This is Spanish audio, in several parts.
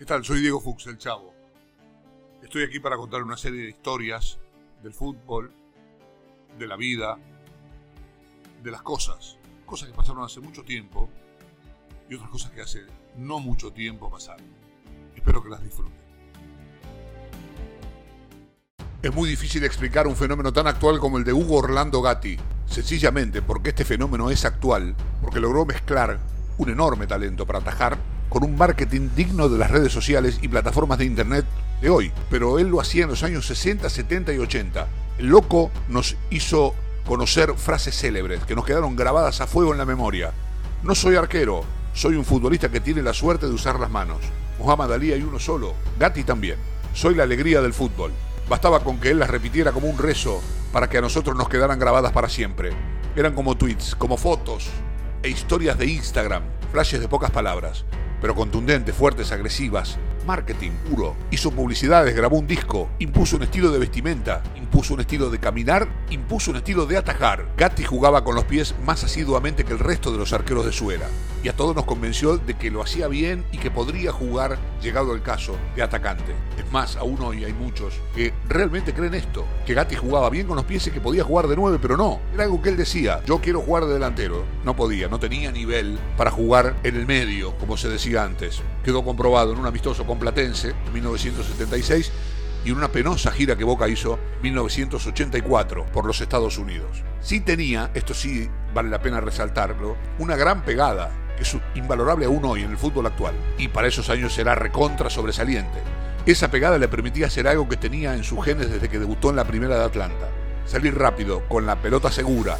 ¿Qué tal? Soy Diego Fuchs, el Chavo. Estoy aquí para contar una serie de historias del fútbol, de la vida, de las cosas. Cosas que pasaron hace mucho tiempo y otras cosas que hace no mucho tiempo pasaron. Espero que las disfruten. Es muy difícil explicar un fenómeno tan actual como el de Hugo Orlando Gatti, sencillamente porque este fenómeno es actual, porque logró mezclar un enorme talento para atajar con un marketing digno de las redes sociales y plataformas de internet de hoy. Pero él lo hacía en los años 60, 70 y 80. El loco nos hizo conocer frases célebres que nos quedaron grabadas a fuego en la memoria. No soy arquero, soy un futbolista que tiene la suerte de usar las manos. Muhammad Ali hay uno solo, Gatti también. Soy la alegría del fútbol. Bastaba con que él las repitiera como un rezo para que a nosotros nos quedaran grabadas para siempre. Eran como tweets, como fotos e historias de Instagram, flashes de pocas palabras, pero contundentes, fuertes, agresivas, marketing puro. Hizo publicidades, grabó un disco, impuso un estilo de vestimenta, impuso un estilo de caminar, impuso un estilo de atajar. Gatti jugaba con los pies más asiduamente que el resto de los arqueros de su era. Y a todos nos convenció de que lo hacía bien y que podría jugar, llegado el caso, de atacante. Es más, aún hoy hay muchos que realmente creen esto, que Gatti jugaba bien con los pies y que podía jugar de nueve, pero no. Era algo que él decía, yo quiero jugar de delantero. No podía, no tenía nivel para jugar en el medio, como se decía antes. Quedó comprobado en un amistoso con Platense en 1976 y en una penosa gira que Boca hizo en 1984 por los Estados Unidos. Sí tenía, esto sí vale la pena resaltarlo, una gran pegada que es invalorable aún hoy en el fútbol actual y para esos años será recontra sobresaliente. Esa pegada le permitía hacer algo que tenía en sus genes desde que debutó en la primera de Atlanta. Salir rápido, con la pelota segura,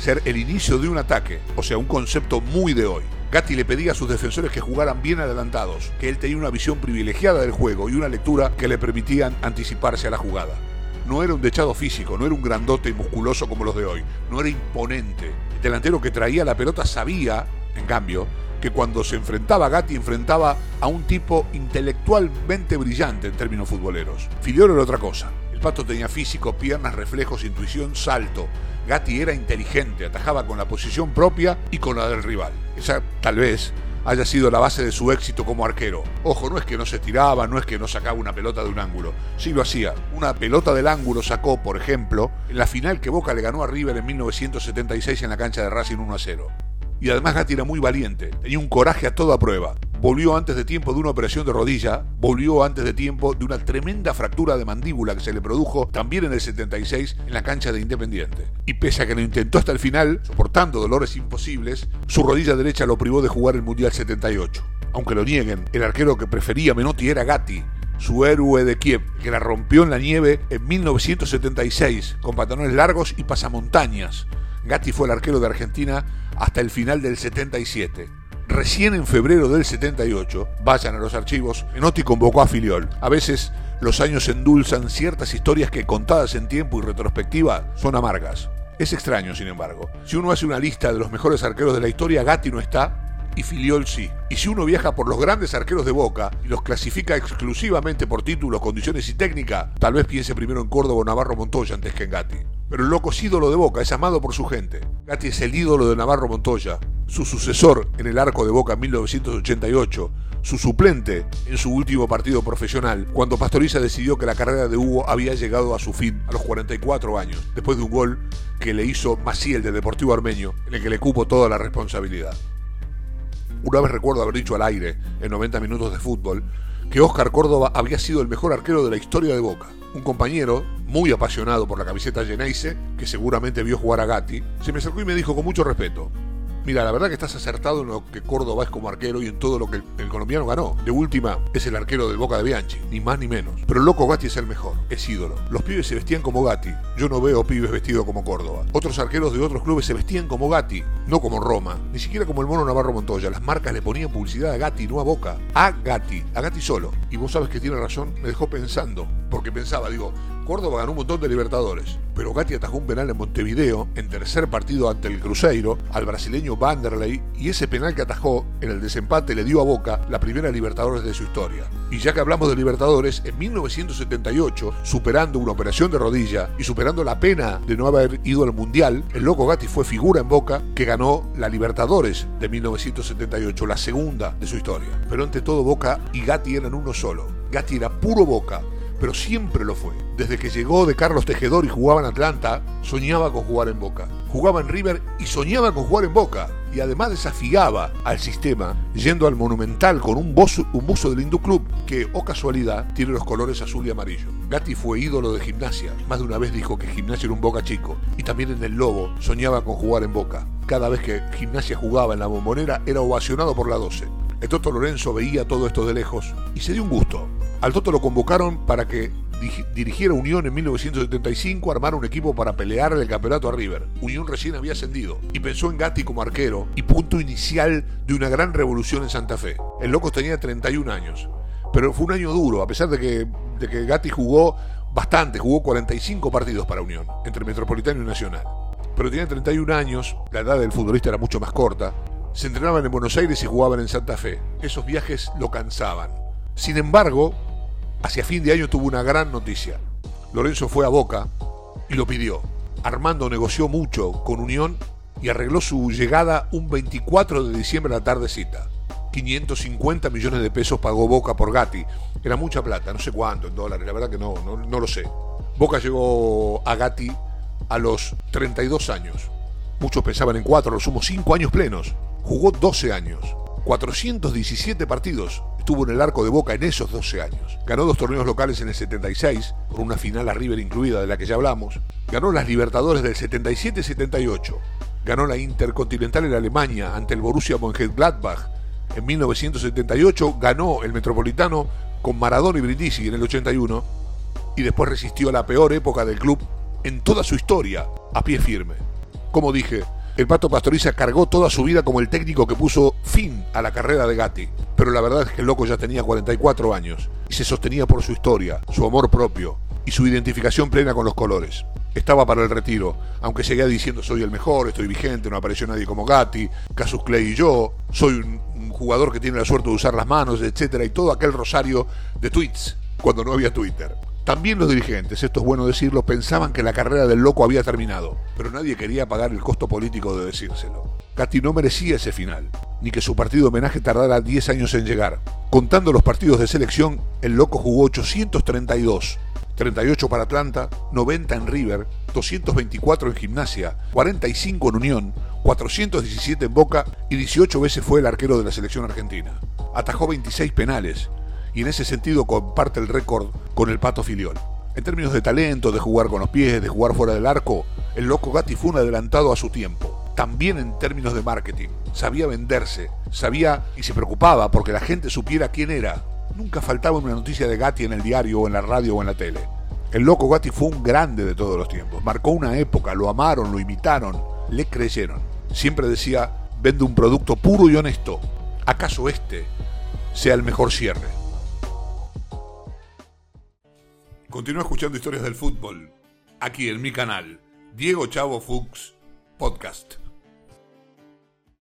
ser el inicio de un ataque, o sea, un concepto muy de hoy. Gatti le pedía a sus defensores que jugaran bien adelantados, que él tenía una visión privilegiada del juego y una lectura que le permitían anticiparse a la jugada. No era un dechado físico, no era un grandote y musculoso como los de hoy, no era imponente. El delantero que traía la pelota sabía, en cambio, que cuando se enfrentaba a Gatti enfrentaba a un tipo intelectualmente brillante en términos futboleros. Filiol era otra cosa. Pato tenía físico, piernas, reflejos, intuición, salto. Gatti era inteligente, atajaba con la posición propia y con la del rival. Esa tal vez haya sido la base de su éxito como arquero. Ojo, no es que no se tiraba, no es que no sacaba una pelota de un ángulo. Sí lo hacía. Una pelota del ángulo sacó, por ejemplo, en la final que Boca le ganó a River en 1976 en la cancha de Racing 1 a 0. Y además Gatti era muy valiente, tenía un coraje a toda prueba. Volvió antes de tiempo de una operación de rodilla, volvió antes de tiempo de una tremenda fractura de mandíbula que se le produjo también en el 76 en la cancha de Independiente. Y pese a que lo intentó hasta el final, soportando dolores imposibles, su rodilla derecha lo privó de jugar el Mundial 78. Aunque lo nieguen, el arquero que prefería Menotti era Gatti, su héroe de Kiev, que la rompió en la nieve en 1976 con pantalones largos y pasamontañas. Gatti fue el arquero de Argentina hasta el final del 77. Recién en febrero del 78, vayan a los archivos, Menotti convocó a Filiol. A veces los años endulzan ciertas historias que contadas en tiempo y retrospectiva son amargas. Es extraño, sin embargo. Si uno hace una lista de los mejores arqueros de la historia, Gatti no está y Filiol sí. Y si uno viaja por los grandes arqueros de Boca y los clasifica exclusivamente por títulos, condiciones y técnica, tal vez piense primero en Córdoba o Navarro Montoya antes que en Gatti. Pero el loco es ídolo de Boca, es amado por su gente. Gatti es el ídolo de Navarro Montoya, su sucesor en el arco de Boca en 1988, su suplente en su último partido profesional, cuando Pastoriza decidió que la carrera de Hugo había llegado a su fin a los 44 años, después de un gol que le hizo Maciel de Deportivo Armenio, en el que le cupo toda la responsabilidad. Una vez recuerdo haber dicho al aire, en 90 minutos de fútbol, que Oscar Córdoba había sido el mejor arquero de la historia de Boca. Un compañero, muy apasionado por la camiseta Geneise, que seguramente vio jugar a Gatti, se me acercó y me dijo con mucho respeto, Mira, la verdad que estás acertado en lo que Córdoba es como arquero y en todo lo que el, colombiano ganó. De última, es el arquero del Boca de Bianchi, ni más ni menos. Pero el loco Gatti es el mejor, es ídolo. Los pibes se vestían como Gatti. Yo no veo pibes vestidos como Córdoba. Otros arqueros de otros clubes se vestían como Gatti, no como Roma, ni siquiera como el mono Navarro Montoya. Las marcas le ponían publicidad a Gatti, no a Boca. A Gatti, a Gatti solo. Y vos sabes que tiene razón, me dejó pensando, porque pensaba, digo, Córdoba ganó un montón de Libertadores, pero Gatti atajó un penal en Montevideo, en tercer partido ante el Cruzeiro, al brasileño Vanderlei, y ese penal que atajó en el desempate le dio a Boca la primera Libertadores de su historia. Y ya que hablamos de Libertadores, en 1978, superando una operación de rodilla y superando la pena de no haber ido al Mundial, el loco Gatti fue figura en Boca que ganó la Libertadores de 1978, la segunda de su historia. Pero ante todo Boca y Gatti eran uno solo. Gatti era puro Boca, pero siempre lo fue. Desde que llegó de Carlos Tejedor y jugaba en Atlanta, soñaba con jugar en Boca. Jugaba en River y soñaba con jugar en Boca. Y además desafiaba al sistema yendo al Monumental con un buzo, un buzo del Hindu Club que, o oh casualidad, tiene los colores azul y amarillo. Gatti fue ídolo de gimnasia. Más de una vez dijo que gimnasia era un Boca chico. Y también en el Lobo soñaba con jugar en Boca. Cada vez que gimnasia jugaba en la bombonera era ovacionado por la 12. El Toto Lorenzo veía todo esto de lejos y se dio un gusto. Al Toto lo convocaron para que dirigiera Unión en 1975, armar un equipo para pelear el campeonato a River. Unión recién había ascendido y pensó en Gatti como arquero y punto inicial de una gran revolución en Santa Fe. El loco tenía 31 años, pero fue un año duro, a pesar de que, de que Gatti jugó bastante, jugó 45 partidos para Unión, entre Metropolitano y Nacional. Pero tenía 31 años, la edad del futbolista era mucho más corta, se entrenaban en Buenos Aires y jugaban en Santa Fe. Esos viajes lo cansaban. Sin embargo, Hacia fin de año tuvo una gran noticia. Lorenzo fue a Boca y lo pidió. Armando negoció mucho con Unión y arregló su llegada un 24 de diciembre a la tardecita. 550 millones de pesos pagó Boca por Gatti. Era mucha plata, no sé cuánto en dólares, la verdad que no, no, lo sé. Boca llegó a Gatti a los 32 años. Muchos pensaban en cuatro, los sumo 5 años plenos. Jugó 12 años. 417 partidos estuvo en el arco de Boca en esos 12 años. Ganó dos torneos locales en el 76, con una final a River incluida de la que ya hablamos. Ganó las Libertadores del 77-78. Ganó la Intercontinental en Alemania ante el Borussia Mönchengladbach. En 1978 ganó el Metropolitano con Maradona y Brindisi en el 81 y después resistió a la peor época del club en toda su historia a pie firme. Como dije, el Pato Pastoriza cargó toda su vida como el técnico que puso fin a la carrera de Gatti, pero la verdad es que el loco ya tenía 44 años y se sostenía por su historia, su amor propio y su identificación plena con los colores. Estaba para el retiro, aunque seguía diciendo soy el mejor, estoy vigente, no apareció nadie como Gatti, Casus Clay y yo, soy un, jugador que tiene la suerte de usar las manos, etcétera, y todo aquel rosario de tweets cuando no había Twitter. También los dirigentes, esto es bueno decirlo, pensaban que la carrera del loco había terminado, pero nadie quería pagar el costo político de decírselo. Gatti no merecía ese final, ni que su partido homenaje tardara 10 años en llegar. Contando los partidos de selección, el loco jugó 832, 38 para Atlanta, 90 en River, 224 en Gimnasia, 45 en Unión, 417 en Boca y 18 veces fue el arquero de la selección argentina. Atajó 26 penales, y en ese sentido comparte el récord con el Pato Filiol. En términos de talento, de jugar con los pies, de jugar fuera del arco, el loco Gatti fue un adelantado a su tiempo. También en términos de marketing. Sabía venderse, sabía y se preocupaba porque la gente supiera quién era. Nunca faltaba una noticia de Gatti en el diario o en la radio o en la tele. El loco Gatti fue un grande de todos los tiempos. Marcó una época, lo amaron, lo imitaron, le creyeron. Siempre decía, vende un producto puro y honesto. ¿Acaso este sea el mejor cierre? Continúa escuchando historias del fútbol aquí en mi canal, Diego Chavo Fuchs Podcast.